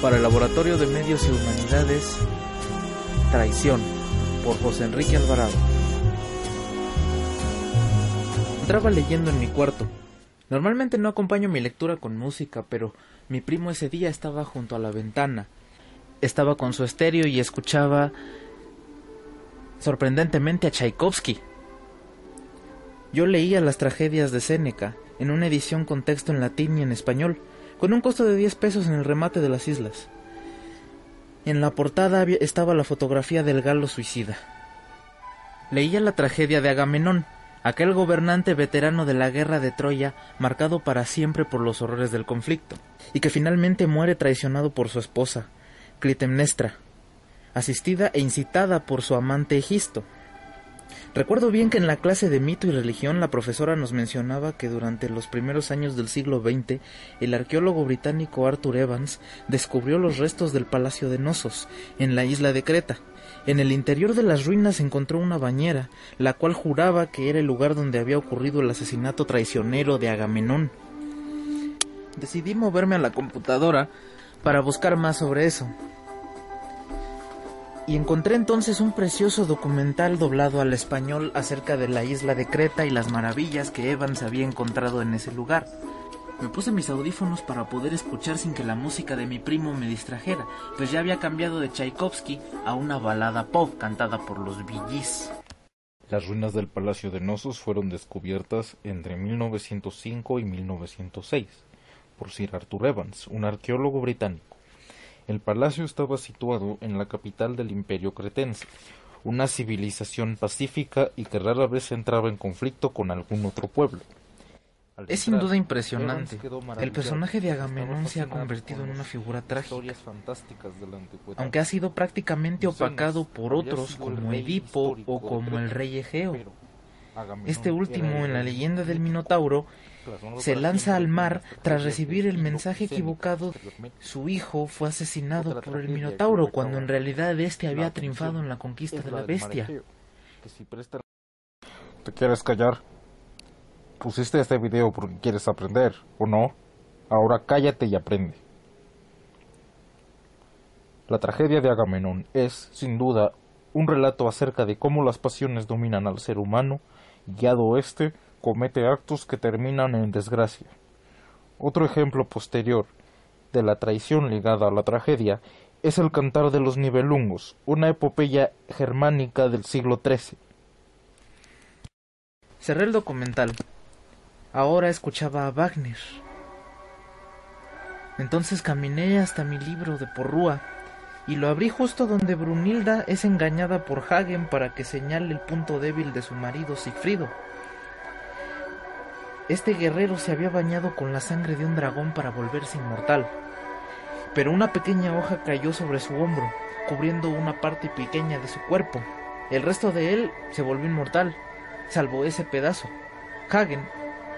para el Laboratorio de Medios y Humanidades, Traición, por José Enrique Alvarado. Entraba leyendo en mi cuarto. Normalmente no acompaño mi lectura con música, pero mi primo ese día estaba junto a la ventana. Estaba con su estéreo y escuchaba sorprendentemente a Tchaikovsky. Yo leía las tragedias de Séneca en una edición con texto en latín y en español, con un costo de 10 pesos en el remate de las islas. En la portada estaba la fotografía del galo suicida. Leía la tragedia de Agamenón, aquel gobernante veterano de la guerra de Troya, marcado para siempre por los horrores del conflicto, y que finalmente muere traicionado por su esposa, Clitemnestra, asistida e incitada por su amante Egisto. Recuerdo bien que en la clase de mito y religión la profesora nos mencionaba que durante los primeros años del siglo XX el arqueólogo británico Arthur Evans descubrió los restos del Palacio de Nosos en la isla de Creta. En el interior de las ruinas encontró una bañera, la cual juraba que era el lugar donde había ocurrido el asesinato traicionero de Agamenón. Decidí moverme a la computadora para buscar más sobre eso y encontré entonces un precioso documental doblado al español acerca de la isla de Creta y las maravillas que Evans había encontrado en ese lugar. Me puse mis audífonos para poder escuchar sin que la música de mi primo me distrajera, pues ya había cambiado de Tchaikovsky a una balada pop cantada por los Billys. Las ruinas del Palacio de Nosos fueron descubiertas entre 1905 y 1906 por Sir Arthur Evans, un arqueólogo británico. El palacio estaba situado en la capital del imperio cretense, una civilización pacífica y que rara vez entraba en conflicto con algún otro pueblo. Es sin duda impresionante. El personaje de Agamenón se ha convertido en una figura trágica, aunque ha sido prácticamente opacado por otros como Edipo o como el rey Egeo. Este último, en la leyenda del Minotauro, se lanza al mar tras recibir el mensaje equivocado. Su hijo fue asesinado por el Minotauro cuando en realidad éste había triunfado en la conquista de la bestia. ¿Te quieres callar? Pusiste este video porque quieres aprender, ¿o no? Ahora cállate y aprende. La tragedia de Agamenón es, sin duda, un relato acerca de cómo las pasiones dominan al ser humano, guiado este comete actos que terminan en desgracia. Otro ejemplo posterior de la traición ligada a la tragedia es el Cantar de los Nibelungos, una epopeya germánica del siglo XIII. Cerré el documental. Ahora escuchaba a Wagner. Entonces caminé hasta mi libro de Porrúa y lo abrí justo donde Brunilda es engañada por Hagen para que señale el punto débil de su marido Sigfrido. Este guerrero se había bañado con la sangre de un dragón para volverse inmortal. Pero una pequeña hoja cayó sobre su hombro, cubriendo una parte pequeña de su cuerpo. El resto de él se volvió inmortal, salvo ese pedazo. Hagen,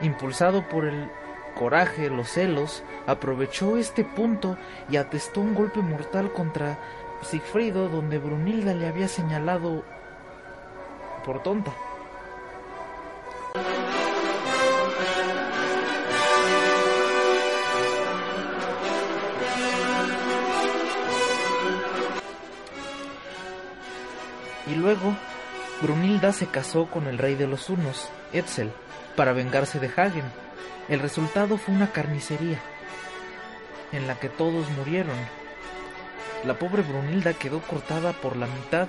impulsado por el coraje, los celos, aprovechó este punto y atestó un golpe mortal contra Sigfrido donde Brunilda le había señalado por tonta. Y luego, Brunilda se casó con el rey de los Hunos, Etzel, para vengarse de Hagen. El resultado fue una carnicería, en la que todos murieron. La pobre Brunilda quedó cortada por la mitad,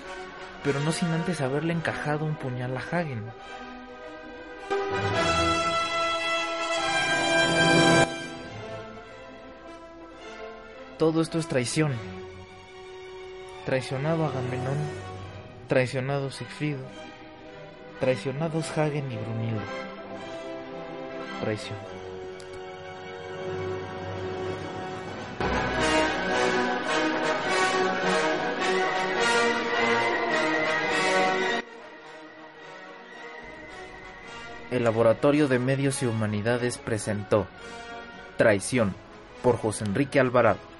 pero no sin antes haberle encajado un puñal a Hagen. Todo esto es traición. Traicionado Agamenón traicionados Sigfrido, traicionados Hagen y Brunilda. El Laboratorio de Medios y Humanidades presentó Traición por José Enrique Alvarado.